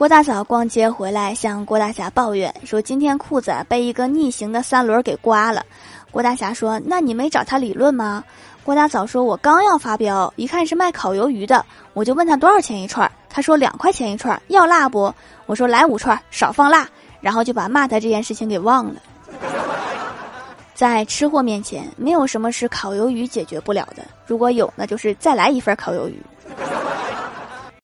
郭大嫂逛街回来，向郭大侠抱怨说：‘今天裤子被一个逆行的三轮给刮了。’郭大侠说：‘那你没找他理论吗？’郭大嫂说：‘我刚要发飙，一看是卖烤鱿鱼的，我就问他多少钱一串。他说两块钱一串，要辣不？我说来五串，少放辣，然后就把骂他这件事情给忘了。’在吃货面前，没有什么是烤鱿鱼解决不了的。如果有，那就是再来一份烤鱿鱼。